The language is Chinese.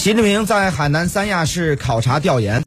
习近平在海南三亚市考察调研。